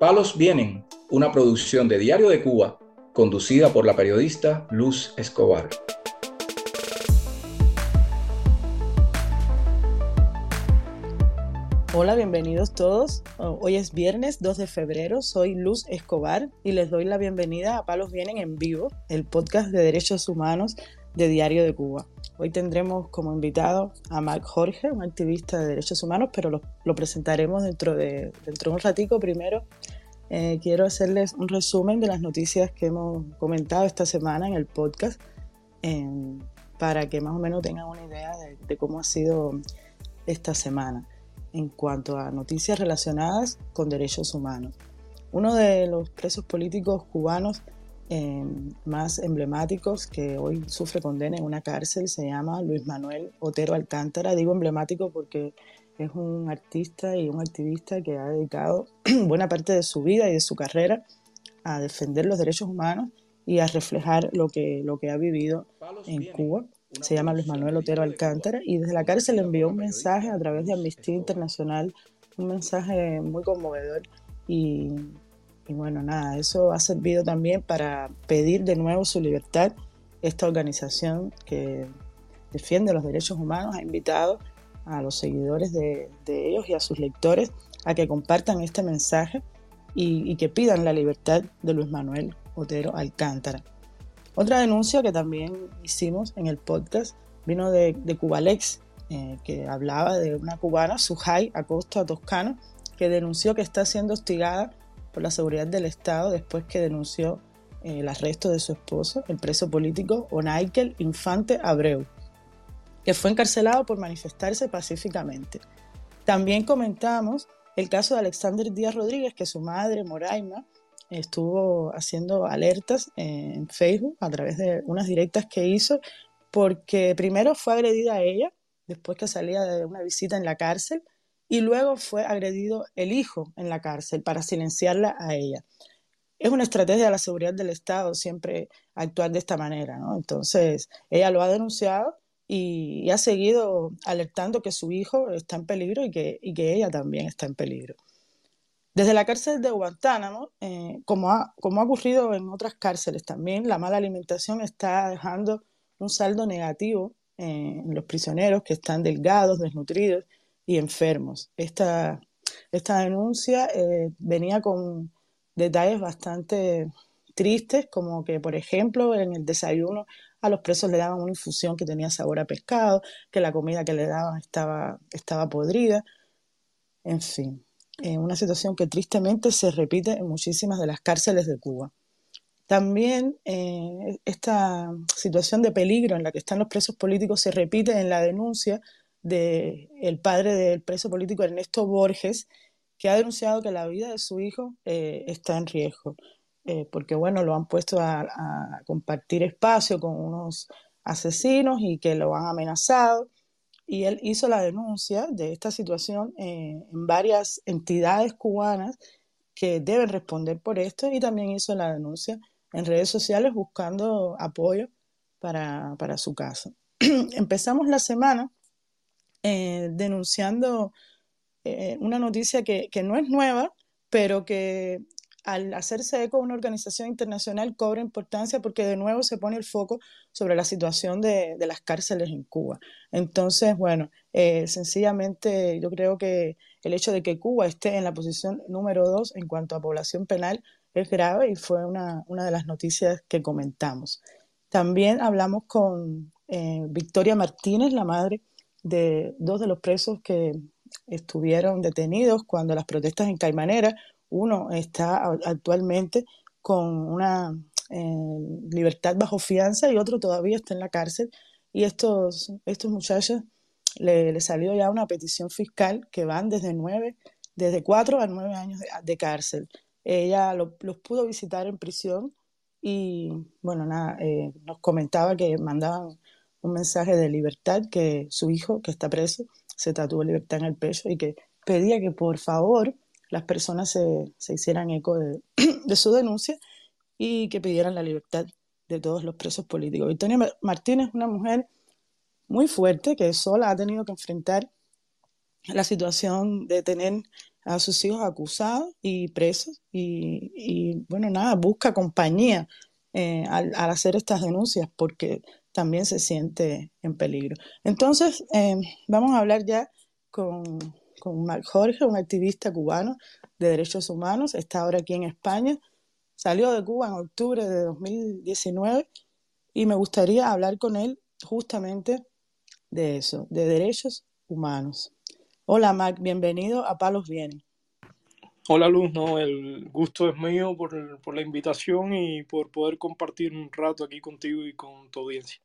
Palos Vienen, una producción de Diario de Cuba, conducida por la periodista Luz Escobar. Hola, bienvenidos todos. Hoy es viernes 2 de febrero, soy Luz Escobar y les doy la bienvenida a Palos Vienen en vivo, el podcast de derechos humanos de Diario de Cuba. Hoy tendremos como invitado a Marc Jorge, un activista de derechos humanos, pero lo, presentaremos dentro de, dentro de un ratico. Primero, eh, quiero hacerles un resumen de las noticias que hemos comentado esta semana en el podcast, para que más o menos tengan una idea de cómo ha sido esta semana en cuanto a noticias relacionadas con derechos humanos. Uno de los presos políticos cubanos eh, más emblemáticos que hoy sufre condena en una cárcel se llama Luis Manuel Otero Alcántara. Digo emblemático porque es un artista y un activista que ha dedicado buena parte de su vida y de su carrera a defender los derechos humanos y a reflejar lo que, lo que ha vivido en Cuba. Se llama Luis Manuel Otero Alcántara y desde la cárcel envió un mensaje a través de Amnistía Internacional, un mensaje muy conmovedor y y bueno, nada, eso ha servido también para pedir de nuevo su libertad. Esta organización que defiende los derechos humanos ha invitado a los seguidores de, ellos y a sus lectores a que compartan este mensaje y, que pidan la libertad de Luis Manuel Otero Alcántara. Otra denuncia que también hicimos en el podcast vino de, Cubalex, eh, que hablaba de una cubana, Sujay Acosta Toscano, que denunció que está siendo hostigada por la seguridad del Estado después que denunció eh, el arresto de su esposo, el preso político Onaikel Infante Abreu, que fue encarcelado por manifestarse pacíficamente. También comentamos el caso de Alexander Díaz Rodríguez, que su madre, Moraima, estuvo haciendo alertas en Facebook a través de unas directas que hizo, porque primero fue agredida a ella, después que salía de una visita en la cárcel, y luego fue agredido el hijo en la cárcel para silenciarla a ella. Es una estrategia de la seguridad del Estado siempre actuar de esta manera, ¿no? Entonces, ella lo ha denunciado y, ha seguido alertando que su hijo está en peligro y que, que ella también está en peligro. Desde la cárcel de Guantánamo, eh, como, ha, ocurrido en otras cárceles también, la mala alimentación está dejando un saldo negativo eh, en los prisioneros que están delgados, desnutridos y enfermos. Esta, denuncia eh, venía con detalles bastante tristes, como que, por ejemplo, en el desayuno a los presos le daban una infusión que tenía sabor a pescado, que la comida que le daban estaba podrida, en fin, eh, una situación que tristemente se repite en muchísimas de las cárceles de Cuba. También eh, esta situación de peligro en la que están los presos políticos se repite en la denuncia del padre del preso político Ernesto Borges, que ha denunciado que la vida de su hijo eh, está en riesgo, eh, porque bueno, lo han puesto a, compartir espacio con unos asesinos y que lo han amenazado. Y él hizo la denuncia de esta situación eh, en varias entidades cubanas que deben responder por esto y también hizo la denuncia en redes sociales buscando apoyo para, para su caso. Empezamos la semana eh, denunciando eh, una noticia que, no es nueva, pero que al hacerse eco una organización internacional cobra importancia porque de nuevo se pone el foco sobre la situación de, las cárceles en Cuba. Entonces, bueno, eh, sencillamente yo creo que el hecho de que Cuba esté en la posición número dos en cuanto a población penal es grave y fue una, de las noticias que comentamos. También hablamos con Victoria Martínez, la madre de dos de los presos que estuvieron detenidos cuando las protestas en Caimanera. Uno está actualmente con una eh, libertad bajo fianza y otro todavía está en la cárcel. Y estos, estos muchachos le, salió ya una petición fiscal que van desde nueve, desde cuatro a nueve años de, cárcel. Ella los pudo visitar en prisión y, bueno, nada, eh, nos comentaba que mandaban un mensaje de libertad que su hijo, que está preso, se tatuó libertad en el pecho y que pedía que por favor las personas se, se hicieran eco de, su denuncia y que pidieran la libertad de todos los presos políticos. Victoria Martínez es una mujer muy fuerte que sola ha tenido que enfrentar la situación de tener a sus hijos acusados y presos y, bueno, nada, busca compañía eh, al, al, hacer estas denuncias porque también se siente en peligro. Entonces, eh, vamos a hablar ya con, con Marc Jorge, un activista cubano de derechos humanos, está ahora aquí en España, salió de Cuba en octubre de 2019 y me gustaría hablar con él justamente de eso, de derechos humanos. Hola Marc, bienvenido a Palos Vienen. Hola Luz, no, el gusto es mío por, por, la invitación y por poder compartir un rato aquí contigo y con tu audiencia.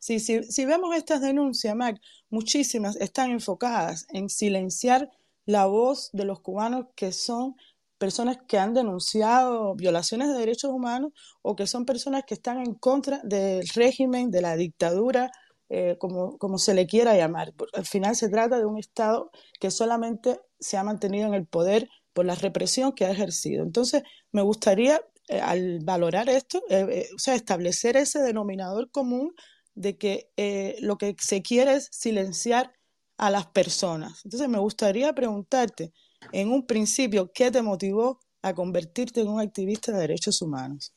Si vemos estas denuncias, Mac, muchísimas están enfocadas en silenciar la voz de los cubanos que son personas que han denunciado violaciones de derechos humanos o que son personas que están en contra del régimen, de la dictadura, eh, como, se le quiera llamar. Al final se trata de un Estado que solamente se ha mantenido en el poder por la represión que ha ejercido. Entonces, me gustaría, eh, al valorar esto, eh, eh, o establecer ese denominador común de que eh, lo que se quiere es silenciar a las personas. Entonces, me gustaría preguntarte, en un principio, ¿qué te motivó a convertirte en un activista de derechos humanos?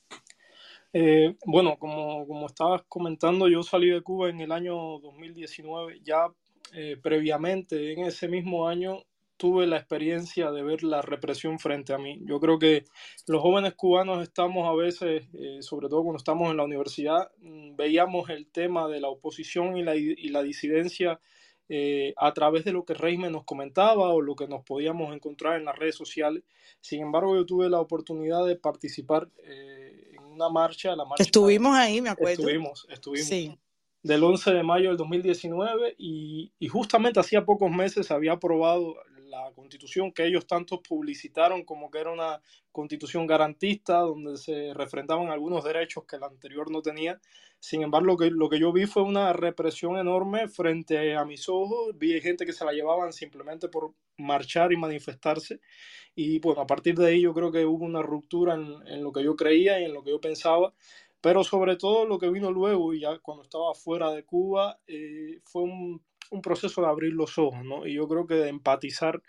Eh, bueno, como, como estabas comentando, yo salí de Cuba en el año 2019. Ya eh, previamente, en ese mismo año, tuve la experiencia de ver la represión frente a mí. Yo creo que los jóvenes cubanos estamos a veces, eh, sobre todo cuando estamos en la universidad, mm, veíamos el tema de la oposición y la, y la disidencia eh, a través de lo que Reisme nos comentaba o lo que nos podíamos encontrar en las redes sociales. Sin embargo, yo tuve la oportunidad de participar eh, en una marcha, la marcha. Estuvimos ahí, me acuerdo. Estuvimos, estuvimos. Sí del 11 de mayo del 2019 y, y, justamente hacía pocos meses había aprobado la constitución que ellos tanto publicitaron como que era una constitución garantista donde se refrendaban algunos derechos que la anterior no tenía. Sin embargo, lo que, lo que yo vi fue una represión enorme frente a mis ojos. Vi gente que se la llevaban simplemente por marchar y manifestarse. Y bueno, a partir de ahí yo creo que hubo una ruptura en, lo que yo creía y en lo que yo pensaba. Pero sobre todo lo que vino luego, y ya cuando estaba fuera de Cuba, eh, fue un un proceso de abrir los ojos, ¿no? Y yo creo que de empatizar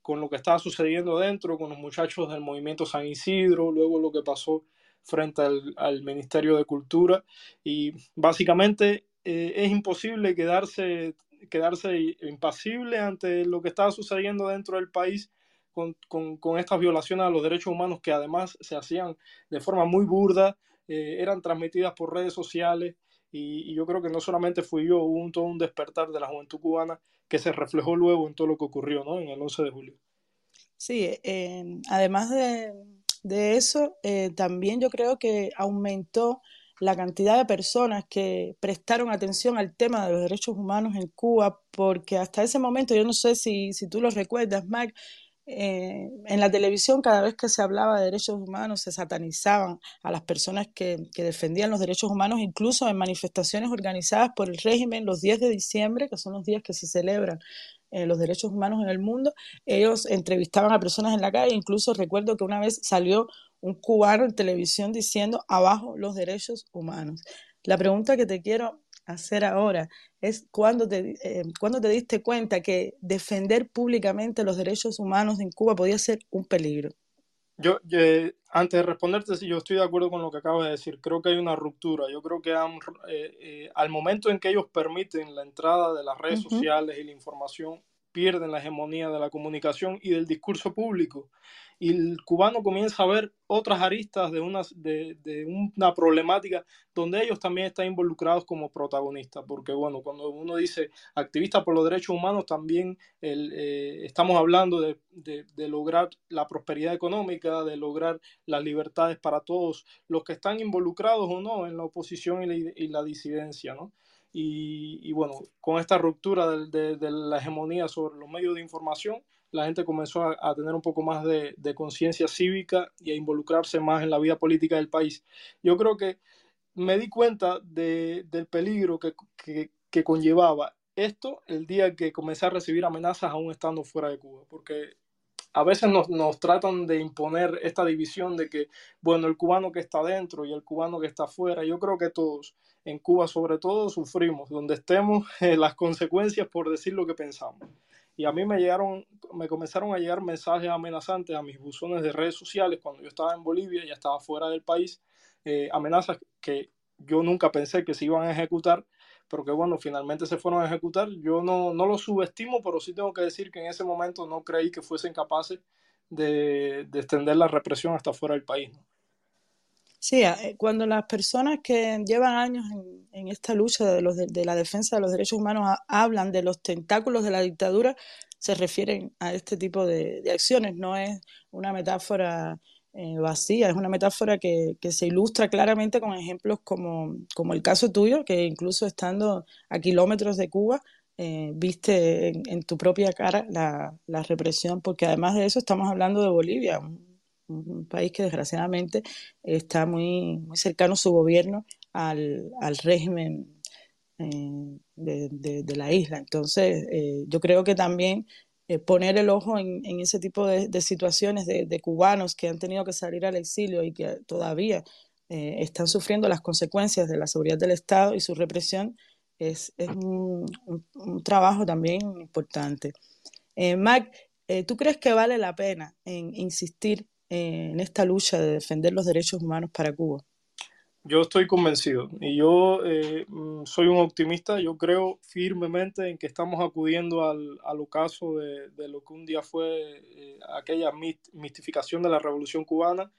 con lo que estaba sucediendo dentro, con los muchachos del movimiento San Isidro, luego lo que pasó frente al, Ministerio de Cultura. Y básicamente eh, es imposible quedarse, quedarse impasible ante lo que estaba sucediendo dentro del país con, estas violaciones a los derechos humanos que además se hacían de forma muy burda, eh, eran transmitidas por redes sociales y, yo creo que no solamente fui yo, hubo un, todo un despertar de la juventud cubana que se reflejó luego en todo lo que ocurrió ¿no? en el 11 de julio. Sí, eh, además de, de eso, eh, también yo creo que aumentó la cantidad de personas que prestaron atención al tema de los derechos humanos en Cuba, porque hasta ese momento, yo no sé si, si tú lo recuerdas, Mark, eh, en la televisión cada vez que se hablaba de derechos humanos se satanizaban a las personas que, defendían los derechos humanos, incluso en manifestaciones organizadas por el régimen los 10 de diciembre, que son los días que se celebran eh, los derechos humanos en el mundo. Ellos entrevistaban a personas en la calle, incluso recuerdo que una vez salió un cubano en televisión diciendo abajo los derechos humanos. La pregunta que te quiero hacer ahora es cuando te, eh, cuando te diste cuenta que defender públicamente los derechos humanos en Cuba podía ser un peligro. Yo, antes de responderte, sí, yo estoy de acuerdo con lo que acabas de decir. Creo que hay una ruptura. Yo creo que han, eh, eh, al momento en que ellos permiten la entrada de las redes uh -huh. sociales y la información, pierden la hegemonía de la comunicación y del discurso público y el cubano comienza a ver otras aristas de una, de, de una problemática donde ellos también están involucrados como protagonistas, porque bueno, cuando uno dice activista por los derechos humanos, también el, eh, estamos hablando de, de, de, lograr la prosperidad económica, de lograr las libertades para todos los que están involucrados o no en la oposición y la, y la disidencia, ¿no? Y, y, bueno, con esta ruptura de, de, de, la hegemonía sobre los medios de información, la gente comenzó a, a tener un poco más de, de conciencia cívica y a involucrarse más en la vida política del país. Yo creo que me di cuenta de, del peligro que, que, que, conllevaba esto el día que comencé a recibir amenazas aún estando fuera de Cuba, porque a veces nos, nos, tratan de imponer esta división de que, bueno, el cubano que está dentro y el cubano que está afuera, yo creo que todos, en Cuba sobre todo, sufrimos, donde estemos, eh, las consecuencias por decir lo que pensamos. Y a mí me llegaron, me comenzaron a llegar mensajes amenazantes a mis buzones de redes sociales cuando yo estaba en Bolivia, ya estaba fuera del país, eh, amenazas que yo nunca pensé que se iban a ejecutar, pero que bueno, finalmente se fueron a ejecutar. Yo no, no lo subestimo, pero sí tengo que decir que en ese momento no creí que fuesen capaces de, de extender la represión hasta fuera del país. Sí, eh, cuando las personas que llevan años en, en esta lucha de, los, de, la defensa de los derechos humanos hablan de los tentáculos de la dictadura, se refieren a este tipo de, acciones. No es una metáfora eh, vacía. Es una metáfora que, que, se ilustra claramente con ejemplos como, como, el caso tuyo, que incluso estando a kilómetros de Cuba, eh, viste en, tu propia cara la, la, represión, porque además de eso estamos hablando de Bolivia, un país que desgraciadamente está muy, muy cercano su gobierno al, al régimen eh, de, de, la isla. Entonces, eh, yo creo que también eh, poner el ojo en, en ese tipo de, de situaciones de, cubanos que han tenido que salir al exilio y que todavía están sufriendo las consecuencias de la seguridad del Estado y su represión es, es un, un, trabajo también importante. Mac, ¿tú crees que vale la pena en insistir en esta lucha de defender los derechos humanos para Cuba? Yo estoy convencido y yo eh, mm, soy un optimista. Yo creo firmemente en que estamos acudiendo al, al ocaso de, de, lo que un día fue eh, aquella mistificación de la revolución cubana,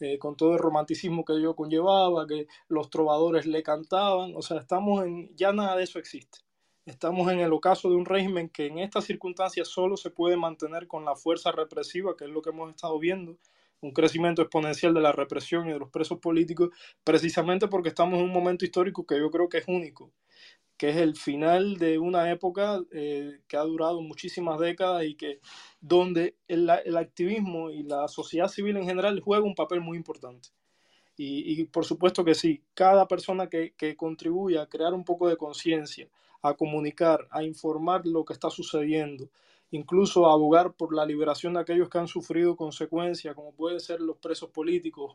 eh, con todo el romanticismo que ello conllevaba, que los trovadores le cantaban. O sea, estamos en, ya nada de eso existe. Estamos en el ocaso de un régimen que en estas circunstancias solo se puede mantener con la fuerza represiva, que es lo que hemos estado viendo un crecimiento exponencial de la represión y de los presos políticos, precisamente porque estamos en un momento histórico que yo creo que es único, que es el final de una época eh, que ha durado muchísimas décadas y que donde el, el, activismo y la sociedad civil en general juega un papel muy importante. Y, y por supuesto que sí, cada persona que, que contribuye a crear un poco de conciencia, a comunicar, a informar lo que está sucediendo, incluso abogar por la liberación de aquellos que han sufrido consecuencias, como pueden ser los presos políticos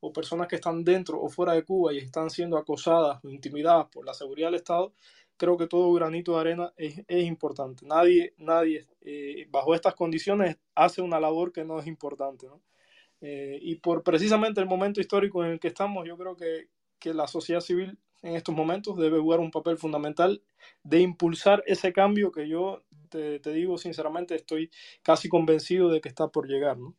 o, personas que están dentro o fuera de Cuba y están siendo acosadas o intimidadas por la seguridad del Estado, creo que todo granito de arena es, es importante. Nadie, nadie eh, bajo estas condiciones hace una labor que no es importante. ¿no? Eh, y por precisamente el momento histórico en el que estamos, yo creo que, que la sociedad civil en estos momentos debe jugar un papel fundamental de impulsar ese cambio que yo te, te, digo sinceramente estoy casi convencido de que está por llegar, ¿no?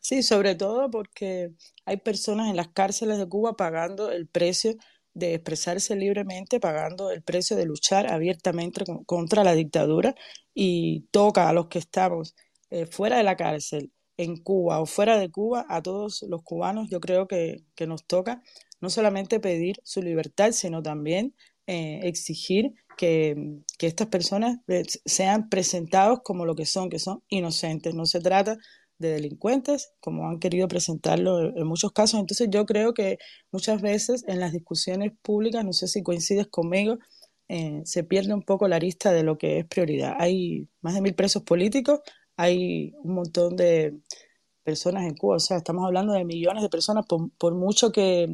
Sí, sobre todo porque hay personas en las cárceles de Cuba pagando el precio de expresarse libremente, pagando el precio de luchar abiertamente contra la dictadura y toca a los que estamos eh, fuera de la cárcel, en Cuba o fuera de Cuba, a todos los cubanos, yo creo que, que nos toca no solamente pedir su libertad, sino también eh, exigir que, que, estas personas eh, sean presentados como lo que son, que son inocentes. No se trata de delincuentes, como han querido presentarlo en muchos casos. Entonces yo creo que muchas veces en las discusiones públicas, no sé si coincides conmigo, eh, se pierde un poco la arista de lo que es prioridad. Hay más de mil presos políticos, hay un montón de personas en Cuba, o sea, estamos hablando de millones de personas, por, por mucho que,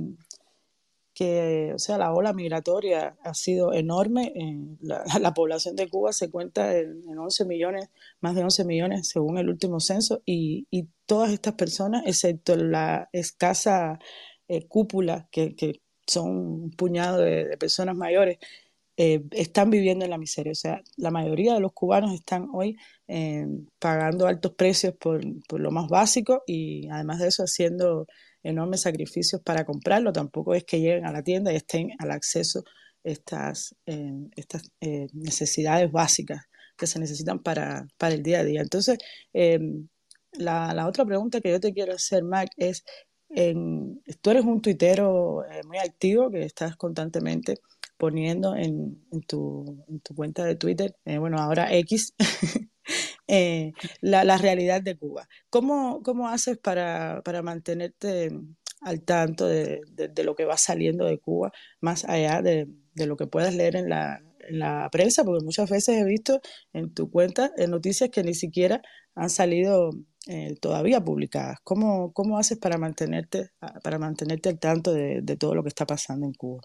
que, o sea, la ola migratoria ha sido enorme. La, la, población de Cuba se cuenta en, en, 11 millones, más de 11 millones según el último censo, y, y todas estas personas, excepto la escasa eh, cúpula, que, que, son un puñado de, personas mayores, eh, están viviendo en la miseria. O sea, la mayoría de los cubanos están hoy eh, pagando altos precios por, por, lo más básico y además de eso haciendo enormes sacrificios para comprarlo, tampoco es que lleguen a la tienda y estén al acceso estas, eh, estas eh, necesidades básicas que se necesitan para, para, el día a día. Entonces, eh, la, la, otra pregunta que yo te quiero hacer, Mac, es, tú eres un tuitero eh, muy activo que estás constantemente poniendo en, en, tu, en tu, cuenta de Twitter, bueno, ahora X, eh, la, la, realidad de Cuba. ¿Cómo, cómo haces para, para, mantenerte al tanto de, de, lo que va saliendo de Cuba, más allá de, de lo que puedas leer en la, en la, prensa? Porque muchas veces he visto en tu cuenta en noticias que ni siquiera han salido eh, todavía publicadas. ¿Cómo, ¿Cómo haces para mantenerte, para mantenerte al tanto de, todo lo que está pasando en Cuba?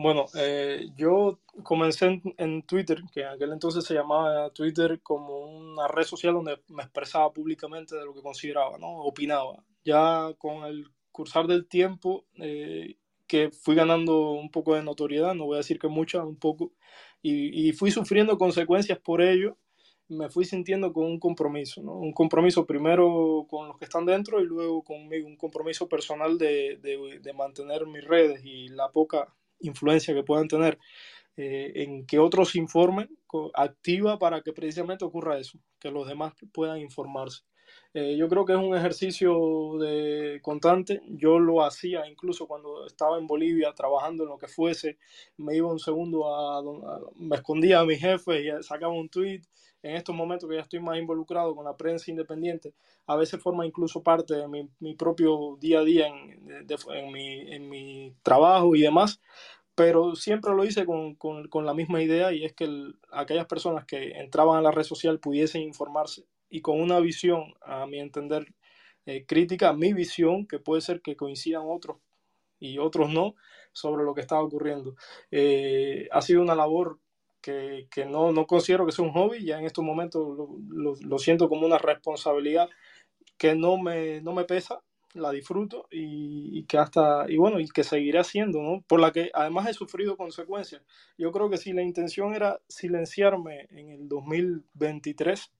Bueno, eh, yo comencé en, Twitter, que en aquel entonces se llamaba Twitter como una red social donde me expresaba públicamente de lo que consideraba, ¿no? Opinaba. Ya con el cursar del tiempo, eh, que fui ganando un poco de notoriedad, no voy a decir que mucha, un poco, y, y fui sufriendo consecuencias por ello, me fui sintiendo con un compromiso, ¿no? Un compromiso primero con los que están dentro y luego conmigo, un compromiso personal de, de, de mantener mis redes y la poca influencia que puedan tener eh, en que otros informen, activa para que precisamente ocurra eso, que los demás puedan informarse. Eh, yo creo que es un ejercicio de constante. Yo lo hacía incluso cuando estaba en Bolivia trabajando en lo que fuese. Me iba un segundo a, me escondía a mi jefe y sacaba un tweet. En estos momentos que ya estoy más involucrado con la prensa independiente, a veces forma incluso parte de mi, mi propio día a día en, en, mi, en mi trabajo y demás pero siempre lo hice con, con, con, la misma idea y es que aquellas personas que entraban a la red social pudiesen informarse y con una visión, a mi entender, eh, crítica, mi visión, que puede ser que coincidan otros y otros no, sobre lo que estaba ocurriendo. Eh, ha sido una labor que, que no, no, considero que sea un hobby, ya en estos momentos lo, lo, siento como una responsabilidad que no me, no me pesa, la disfruto y, y, que hasta, y bueno, y que seguiré haciendo, ¿no? Por la que además he sufrido consecuencias. Yo creo que si la intención era silenciarme en el 2023,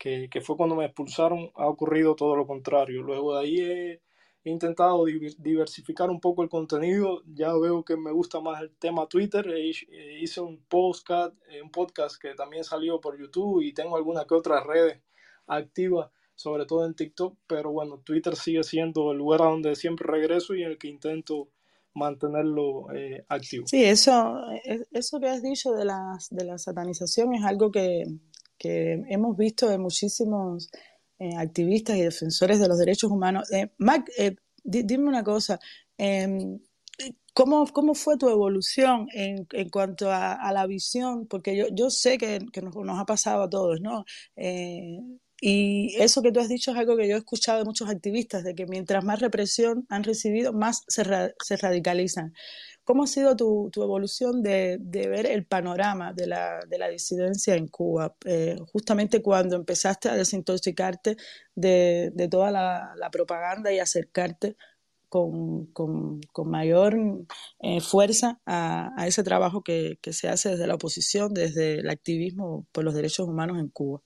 que, fue cuando me expulsaron, ha ocurrido todo lo contrario. Luego de ahí he, intentado diversificar un poco el contenido, ya veo que me gusta más el tema Twitter, hice un podcast, eh, un podcast que también salió por YouTube y tengo algunas que otras redes activas, sobre todo en TikTok, pero bueno, Twitter sigue siendo el lugar a donde siempre regreso y en el que intento mantenerlo eh, activo. Sí, eso, e, eso que has dicho de, las, de la satanización es algo que, que hemos visto de muchísimos eh, activistas y defensores de los derechos humanos. Eh, Mac, eh, dime una cosa, em, ¿cómo, ¿cómo, fue tu evolución en, en cuanto a, la visión? Porque yo, yo sé que, que nos, ha pasado a todos, ¿no? y eso que tú has dicho es algo que yo he escuchado de muchos activistas, de que mientras más represión han recibido, más se, se radicalizan. ¿Cómo ha sido tu, evolución de, ver el panorama de la, disidencia en Cuba? Eh, justamente cuando empezaste a desintoxicarte de, toda la, propaganda y acercarte con, mayor eh, fuerza a, ese trabajo que, que se hace desde la oposición, desde el activismo por los derechos humanos en Cuba.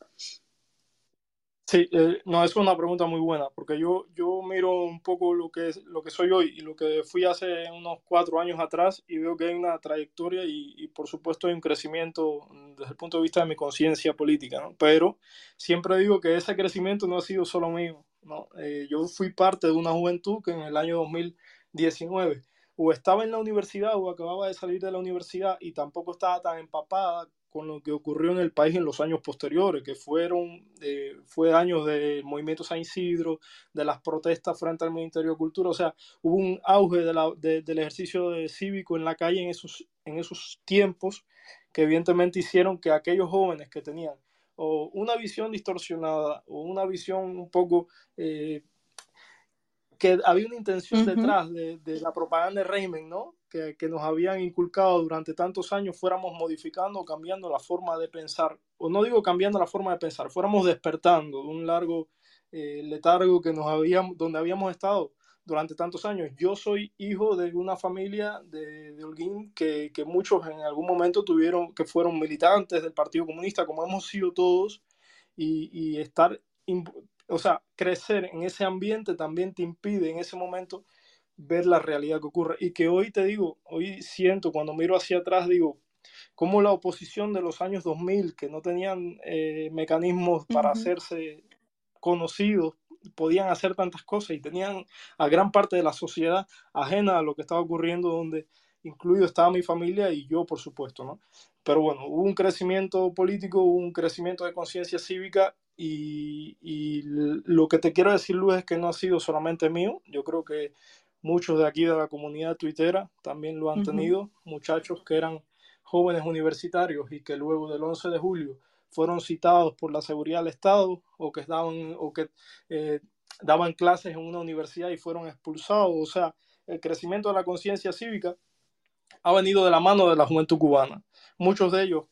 Sí, eh, no, es una pregunta muy buena, porque yo, yo miro un poco lo que, lo que soy hoy y lo que fui hace unos cuatro años atrás y veo que hay una trayectoria y, y por supuesto hay un crecimiento desde el punto de vista de mi conciencia política, ¿no? Pero siempre digo que ese crecimiento no ha sido solo mío, ¿no? Eh, yo fui parte de una juventud que en el año 2019 o estaba en la universidad o acababa de salir de la universidad y tampoco estaba tan empapada con lo que ocurrió en el país en los años posteriores, que fueron eh, fue años del movimiento San Isidro, de las protestas frente al Ministerio de Cultura, o sea, hubo un auge del ejercicio cívico en la calle en esos, en esos tiempos que evidentemente hicieron que aquellos jóvenes que tenían o una visión distorsionada o una visión un poco eh, que había una intención detrás de, de, la propaganda de régimen, ¿no? Que, nos habían inculcado durante tantos años fuéramos modificando cambiando la forma de pensar, o no digo cambiando la forma de pensar, fuéramos despertando de un largo eh, letargo que nos habíamos, donde habíamos estado durante tantos años. Yo soy hijo de una familia de, de Holguín que, que, muchos en algún momento tuvieron, que fueron militantes del Partido Comunista, como hemos sido todos, y, y estar, o sea, crecer en ese ambiente también te impide en ese momento ver la realidad que ocurre. Y que hoy te digo, hoy siento, cuando miro hacia atrás, digo, como la oposición de los años 2000, que no tenían eh, mecanismos para hacerse conocidos, podían hacer tantas cosas y tenían a gran parte de la sociedad ajena a lo que estaba ocurriendo, donde incluido estaba mi familia y yo, por supuesto, ¿no? Pero bueno, hubo un crecimiento político, hubo un crecimiento de conciencia cívica y, y, lo que te quiero decir, Luis, es que no ha sido solamente mío. Yo creo que Muchos de aquí de la comunidad tuitera también lo han tenido, muchachos que eran jóvenes universitarios y que luego del 11 de julio fueron citados por la seguridad del Estado o que daban, o que, eh, daban clases en una universidad y fueron expulsados. O sea, el crecimiento de la conciencia cívica ha venido de la mano de la juventud cubana. Muchos de ellos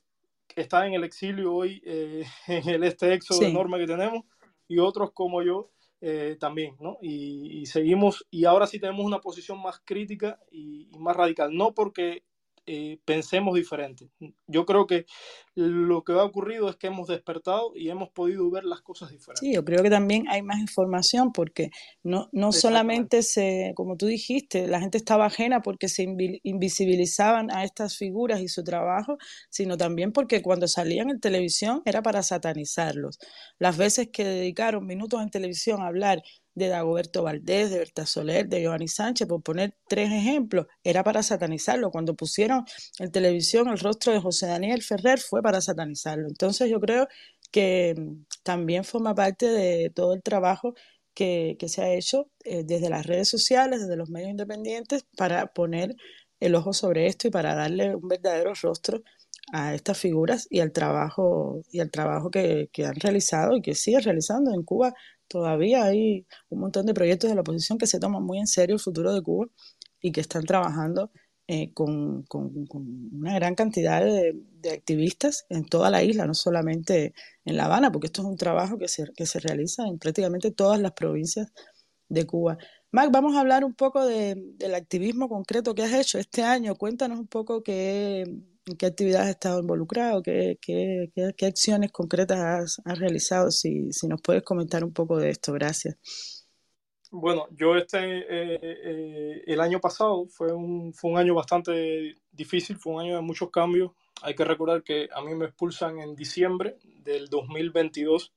están en el exilio hoy, eh, en el este éxodo enorme que tenemos, y otros como yo eh, también, ¿no? Y, seguimos, y ahora sí tenemos una posición más crítica y más radical, no porque eh, pensemos diferente. Yo creo que lo que ha ocurrido es que hemos despertado y hemos podido ver las cosas diferentes. Sí, yo creo que también hay más información porque no, no solamente se, como tú dijiste, la gente estaba ajena porque se invisibilizaban a estas figuras y su trabajo, sino también porque cuando salían en televisión era para satanizarlos. Las veces que dedicaron minutos en televisión a hablar de Dagoberto Valdés, de Berta Soler, de Giovanni Sánchez, por poner tres ejemplos, era para satanizarlo. Cuando pusieron en televisión el rostro de José Daniel Ferrer fue para satanizarlo. Entonces yo creo que mm, también forma parte de todo el trabajo que, se ha hecho eh, desde las redes sociales, desde los medios independientes, para poner el ojo sobre esto y para darle un verdadero rostro a estas figuras y al trabajo y al trabajo que, que han realizado y que siguen realizando en Cuba Todavía hay un montón de proyectos de la oposición que se toman muy en serio el futuro de Cuba y que están trabajando eh, con, una gran cantidad de, activistas en toda la isla, no solamente en La Habana, porque esto es un trabajo que se, que se realiza en prácticamente todas las provincias de Cuba. Mac, vamos a hablar un poco del activismo concreto que has hecho este año. Cuéntanos un poco qué, en qué actividades has estado involucrado, qué, qué, qué, acciones concretas has, realizado, si, si, nos puedes comentar un poco de esto, gracias. Bueno, yo este, eh, eh, el año pasado fue un, fue un año bastante difícil, fue un año de muchos cambios. Hay que recordar que a mí me expulsan en diciembre del 2022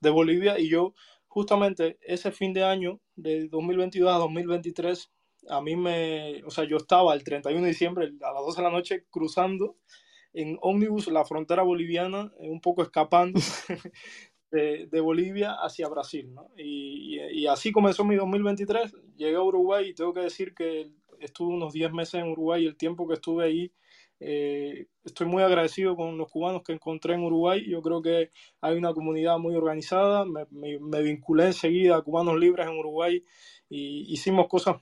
de Bolivia y yo justamente ese fin de año, de 2022 a 2023, a mí me, o sea, yo estaba el 31 de diciembre a las 12 de la noche cruzando en ómnibus la frontera boliviana, eh, un poco escapando de, de, Bolivia hacia Brasil, ¿no? Y, y, así comenzó mi 2023, llegué a Uruguay y tengo que decir que estuve unos 10 meses en Uruguay y el tiempo que estuve ahí, eh, estoy muy agradecido con los cubanos que encontré en Uruguay, yo creo que hay una comunidad muy organizada, me, me, me vinculé enseguida a Cubanos Libres en Uruguay y hicimos cosas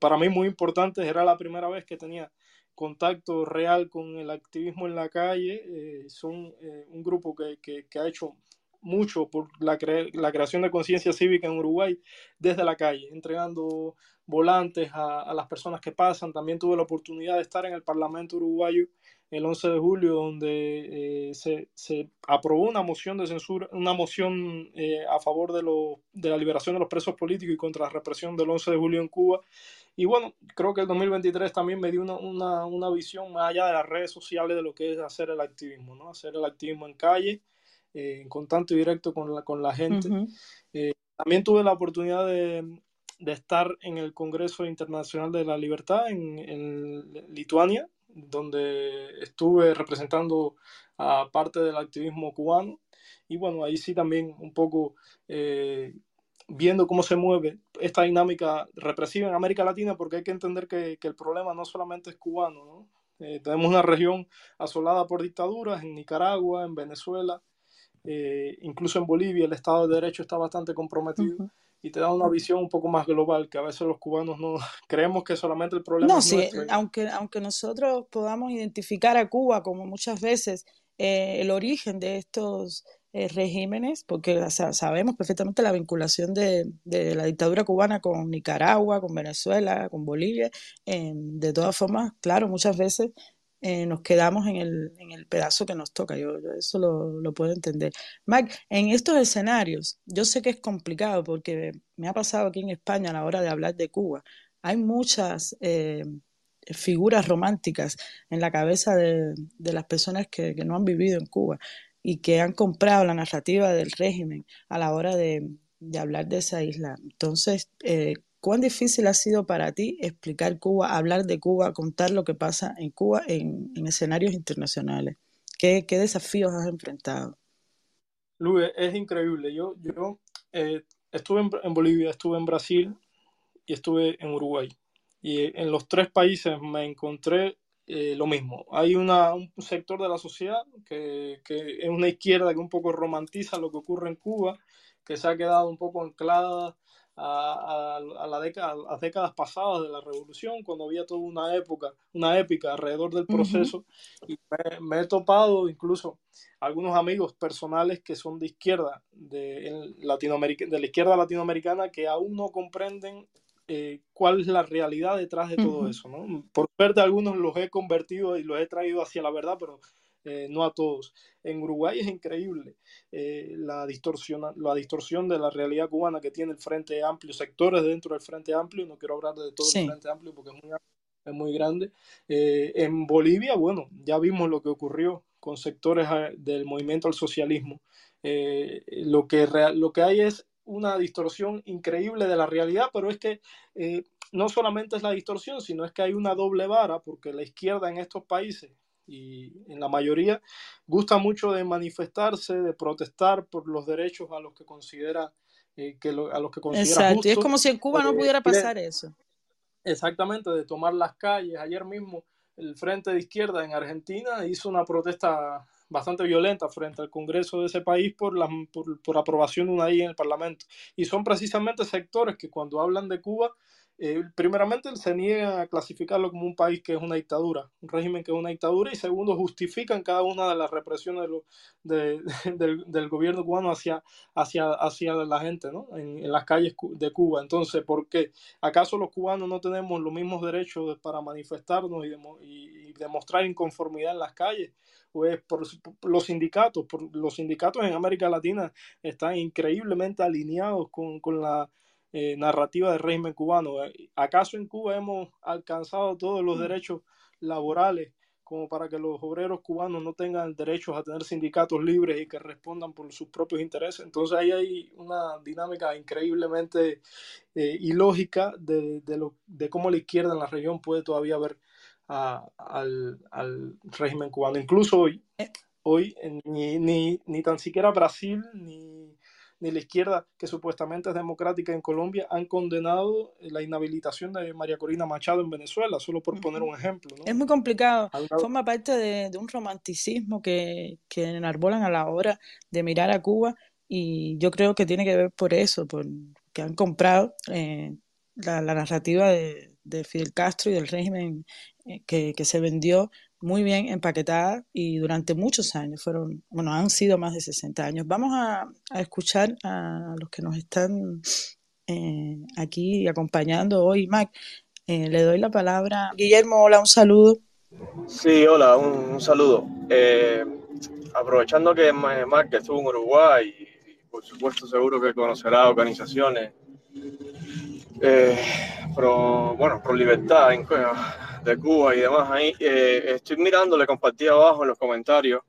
para mí muy importantes. Era la primera vez que tenía contacto real con el activismo en la calle. Eh, son eh, un grupo que, que, ha hecho mucho por la, la creación de conciencia cívica en Uruguay desde la calle, entregando volantes a, a, las personas que pasan. También tuve la oportunidad de estar en el Parlamento uruguayo el 11 de julio, donde eh, se, se, aprobó una moción de censura, una moción eh, a favor de, lo, de la liberación de los presos políticos y contra la represión del 11 de julio en Cuba. Y bueno, creo que el 2023 también me dio una, una, una visión más allá de las redes sociales de lo que es hacer el activismo, ¿no? Hacer el activismo en calle, eh, en contacto y directo con la, con la gente. también tuve la oportunidad de, de, estar en el Congreso Internacional de la Libertad en, en Lituania, donde estuve representando a parte del activismo cubano y bueno, ahí sí también un poco eh, viendo cómo se mueve esta dinámica represiva en América Latina, porque hay que entender que, que el problema no solamente es cubano, ¿no? Eh, tenemos una región asolada por dictaduras en Nicaragua, en Venezuela, eh, incluso en Bolivia el Estado de Derecho está bastante comprometido y te da una visión un poco más global, que a veces los cubanos no creemos que solamente el problema no, es sí, aunque, aunque nosotros podamos identificar a Cuba como muchas veces eh, el origen de estos eh, regímenes, porque sabemos perfectamente la vinculación de, de, la dictadura cubana con Nicaragua, con Venezuela, con Bolivia, de todas formas, claro, muchas veces eh, nos quedamos en el, en el, pedazo que nos toca. Yo, eso lo, lo, puedo entender. Mike, en estos escenarios, yo sé que es complicado porque me ha pasado aquí en España a la hora de hablar de Cuba. Hay muchas eh, figuras románticas en la cabeza de, de las personas que, que, no han vivido en Cuba y que han comprado la narrativa del régimen a la hora de, de hablar de esa isla. Entonces, eh, ¿Cuán difícil ha sido para ti explicar Cuba, hablar de Cuba, contar lo que pasa en Cuba en, escenarios internacionales? ¿Qué, desafíos has enfrentado? Luis, es increíble. Yo, yo eh, estuve en, Bolivia, estuve en Brasil y estuve en Uruguay. Y en los tres países me encontré eh, lo mismo. Hay una, un sector de la sociedad que, que, es una izquierda que un poco romantiza lo que ocurre en Cuba, que se ha quedado un poco anclada a, a, la década, a las décadas pasadas de la revolución, cuando había toda una época, una épica alrededor del proceso. Y me, he topado incluso algunos amigos personales que son de izquierda, de, Latinoamérica, de la izquierda latinoamericana, que aún no comprenden eh, cuál es la realidad detrás de todo eso. ¿no? Por suerte algunos los he convertido y los he traído hacia la verdad, pero eh, no a todos. En Uruguay es increíble eh, la, distorsión, la distorsión de la realidad cubana que tiene el Frente Amplio, sectores dentro del Frente Amplio, no quiero hablar de todo el Frente Amplio porque es muy, es muy grande. en Bolivia, bueno, ya vimos lo que ocurrió con sectores del movimiento al socialismo. lo, que lo que hay es una distorsión increíble de la realidad, pero es que eh, no solamente es la distorsión, sino es que hay una doble vara, porque la izquierda en estos países y en la mayoría gusta mucho de manifestarse, de protestar por los derechos a los que considera eh, que a los que considera Exacto, y es como si en Cuba no pudiera pasar eso. Exactamente, de tomar las calles. Ayer mismo el Frente de Izquierda en Argentina hizo una protesta bastante violenta frente al Congreso de ese país por, la, por, por aprobación de una ley en el Parlamento. Y son precisamente sectores que cuando hablan de Cuba eh, primeramente, se niega a clasificarlo como un país que es una dictadura, un régimen que es una dictadura, y segundo, justifican cada una de las represiones de del, gobierno cubano hacia, hacia, hacia la gente ¿no? en, las calles de Cuba. Entonces, ¿por qué? ¿Acaso los cubanos no tenemos los mismos derechos para manifestarnos y, demostrar inconformidad en las calles? Pues por, los sindicatos, por, los sindicatos en América Latina están increíblemente alineados con, con la eh, narrativa del régimen cubano. Eh, ¿Acaso en Cuba hemos alcanzado todos los mm. derechos laborales como para que los obreros cubanos no tengan derechos a tener sindicatos libres y que respondan por sus propios intereses? Entonces ahí hay una dinámica increíblemente eh, ilógica de, lo, de cómo la izquierda en la región puede todavía ver al, al, régimen cubano. Incluso hoy, hoy ni, ni, ni tan siquiera Brasil ni ni la izquierda, que supuestamente es democrática en Colombia, han condenado la inhabilitación de María Corina Machado en Venezuela, solo por poner un ejemplo. Es muy complicado. Forma parte de, un romanticismo que, que enarbolan a la hora de mirar a Cuba y yo creo que tiene que ver por eso, por que han comprado eh, la, narrativa de, Fidel Castro y del régimen eh, que, que se vendió muy bien empaquetada y durante muchos años, fueron, bueno, han sido más de 60 años. Vamos a, escuchar a los que nos están eh, aquí acompañando hoy. Mac, eh, le doy la palabra. Guillermo, hola, un saludo. Sí, hola, un, saludo. Eh, aprovechando que Mac estuvo en Uruguay y por supuesto seguro que conocerá organizaciones pro, bueno, pro libertad en, de Cuba y demás ahí. Eh, estoy mirando, le compartí abajo en los comentarios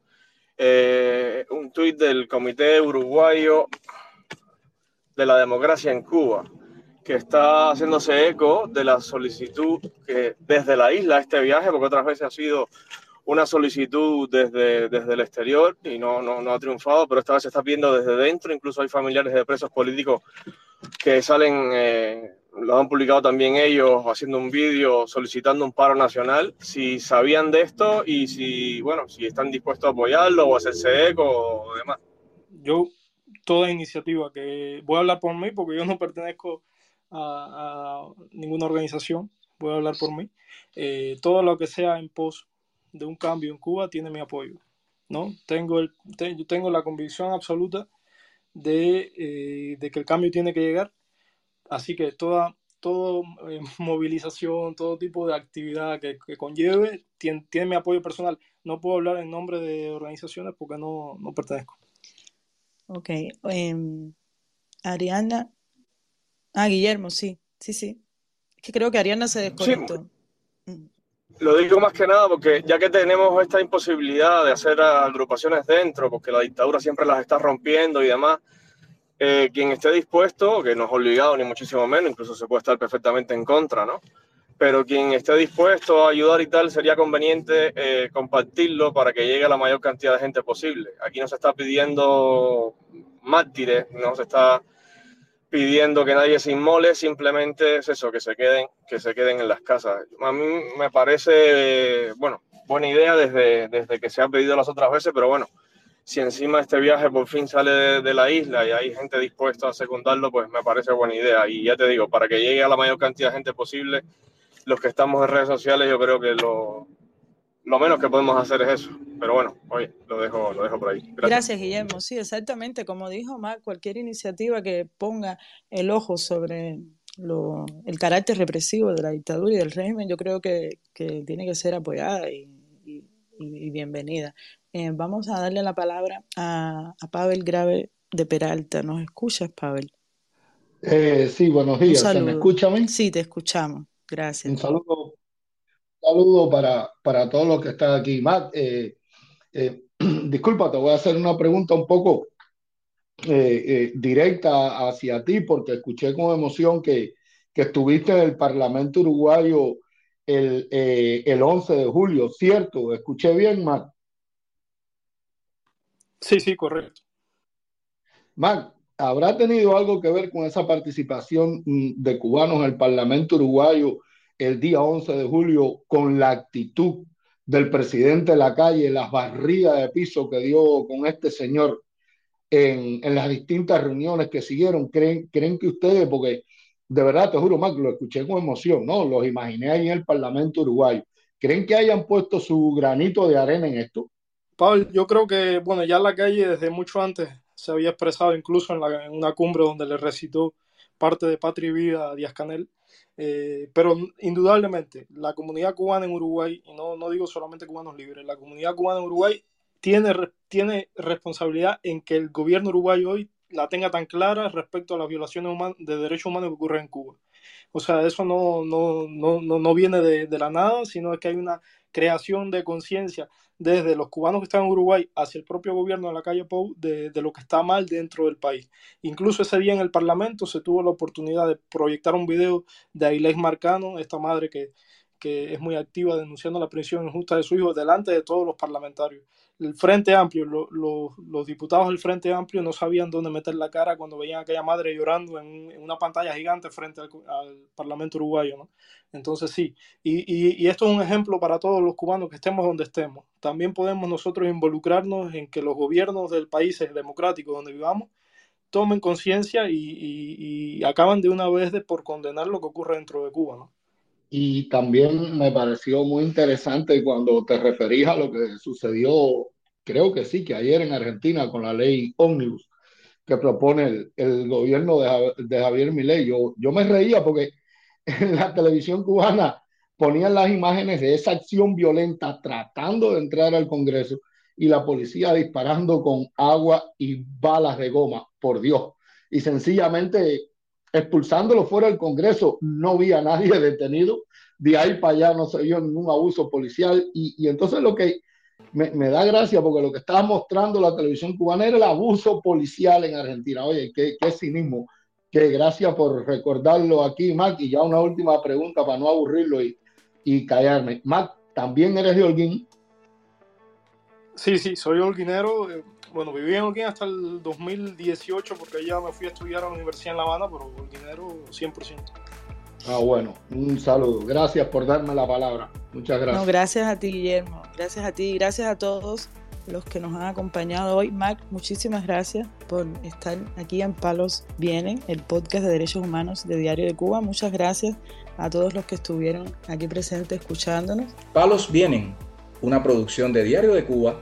eh, un tuit del Comité Uruguayo de la Democracia en Cuba, que está haciéndose eco de la solicitud que desde la isla este viaje, porque otras veces ha sido una solicitud desde, desde el exterior y no, no, ha triunfado, pero esta vez se está viendo desde dentro, incluso hay familiares de presos políticos que salen eh, lo han publicado también ellos haciendo un vídeo solicitando un paro nacional, si sabían de esto y si, bueno, si están dispuestos a apoyarlo o hacerse eco o demás. Yo, toda iniciativa que voy a hablar por mí, porque yo no pertenezco a, ninguna organización, voy a hablar por mí, eh, todo lo que sea en pos de un cambio en Cuba tiene mi apoyo, ¿no? Tengo, el, yo tengo la convicción absoluta de, eh, de que el cambio tiene que llegar Así que toda, toda eh, movilización, todo tipo de actividad que, conlleve, tiene, mi apoyo personal. No puedo hablar en nombre de organizaciones porque no, no pertenezco. Ok. Em, Ariana. Ah, Guillermo, sí, sí, sí. Es que creo que Ariana se desconectó. Mm. Lo digo más que nada porque ya que tenemos esta imposibilidad de hacer agrupaciones dentro, porque la dictadura siempre las está rompiendo y demás, eh, quien esté dispuesto, que no es obligado ni muchísimo menos, incluso se puede estar perfectamente en contra, ¿no? Pero quien esté dispuesto a ayudar y tal, sería conveniente eh, compartirlo para que llegue a la mayor cantidad de gente posible. Aquí no se está pidiendo mártires, no se está pidiendo que nadie se inmole, simplemente es eso, que se queden, que se queden en las casas. A mí me parece, bueno, buena idea desde, desde que se ha pedido las otras veces, pero bueno, si encima este viaje por fin sale de, la isla y hay gente dispuesta a secundarlo, pues me parece buena idea. Y ya te digo, para que llegue a la mayor cantidad de gente posible, los que estamos en redes sociales, yo creo que lo, lo menos que podemos hacer es eso. Pero bueno, oye, lo dejo, lo dejo por ahí. Gracias. Guillermo. Sí, exactamente. Como dijo Mac, cualquier iniciativa que ponga el ojo sobre el carácter represivo de la dictadura y del régimen, yo creo que, que tiene que ser apoyada y, y, bienvenida. Eh, vamos a darle la palabra a, a, Pavel Grave de Peralta. ¿Nos escuchas, Pavel? Eh, sí, buenos días. ¿Se me escucha Sí, te escuchamos. Gracias. Un saludo saludo para, para todos los que están aquí. Matt, eh, disculpa, te voy a hacer una pregunta un poco directa hacia ti, porque escuché con emoción que, que estuviste en el Parlamento uruguayo el, el 11 de julio, ¿cierto? ¿Escuché bien, Matt? Sí, sí, correcto. Matt, ¿habrá tenido algo que ver con esa participación mm, de cubanos en el Parlamento uruguayo el día 11 de julio con la actitud del presidente de la calle, las barridas de piso que dio con este señor en, en las distintas reuniones que siguieron. ¿Creen, ¿Creen que ustedes, porque de verdad te juro, más lo escuché con emoción, ¿no? Los imaginé ahí en el Parlamento uruguayo. ¿Creen que hayan puesto su granito de arena en esto? Pablo, yo creo que, bueno, ya la calle desde mucho antes se había expresado, incluso en, la, una cumbre donde le recitó parte de Patria y Vida a Díaz Canel, eh, pero indudablemente, la comunidad cubana en Uruguay, y no, no digo solamente cubanos libres, la comunidad cubana en Uruguay tiene, tiene responsabilidad en que el gobierno uruguayo hoy la tenga tan clara respecto a las violaciones de derechos humanos que ocurren en Cuba. O sea, eso no, no, no, no viene de, de, la nada, sino que hay una creación de conciencia desde los cubanos que están en Uruguay hacia el propio gobierno de la calle Pou de, lo que está mal dentro del país. Incluso ese día en el Parlamento se tuvo la oportunidad de proyectar un video de Ailés Marcano, esta madre que, que es muy activa denunciando la prisión injusta de su hijo delante de todos los parlamentarios el Frente Amplio, los diputados del Frente Amplio no sabían dónde meter la cara cuando veían a aquella madre llorando en, una pantalla gigante frente al, Parlamento uruguayo. ¿no? Entonces sí, y, esto es un ejemplo para todos los cubanos que estemos donde estemos. También podemos nosotros involucrarnos en que los gobiernos del países democráticos donde vivamos tomen conciencia y, y, acaban de una vez de por condenar lo que ocurre dentro de Cuba. Y también me pareció muy interesante cuando te referís a lo que sucedió, creo que sí, que ayer en Argentina con la ley Omnibus que propone el, gobierno de, de, Javier Milei. Yo, yo me reía porque en la televisión cubana ponían las imágenes de esa acción violenta tratando de entrar al Congreso y la policía disparando con agua y balas de goma, por Dios. Y sencillamente expulsándolo fuera del Congreso, no vi a nadie detenido, de ahí para allá no se vio ningún abuso policial y, entonces lo que me, da gracia porque lo que estaba mostrando la televisión cubana era el abuso policial en Argentina. Oye, qué, qué cinismo. Que gracias por recordarlo aquí, Mac. Y ya una última pregunta para no aburrirlo y, y callarme. Mac, ¿también eres de Holguín? Sí, sí, soy holguinero. Bueno, viví en Holguín hasta el 2018 porque ya me fui a estudiar a la Universidad en La Habana, pero el dinero 100%. Ah, bueno, un saludo. Gracias por darme la palabra. Muchas gracias. No, gracias a ti, Guillermo. Gracias a ti. Gracias a todos los que nos han acompañado hoy. Mac, muchísimas gracias por estar aquí en Palos Vienen, el podcast de derechos humanos de Diario de Cuba. Muchas gracias a todos los que estuvieron aquí presentes escuchándonos. Palos Vienen, una producción de Diario de Cuba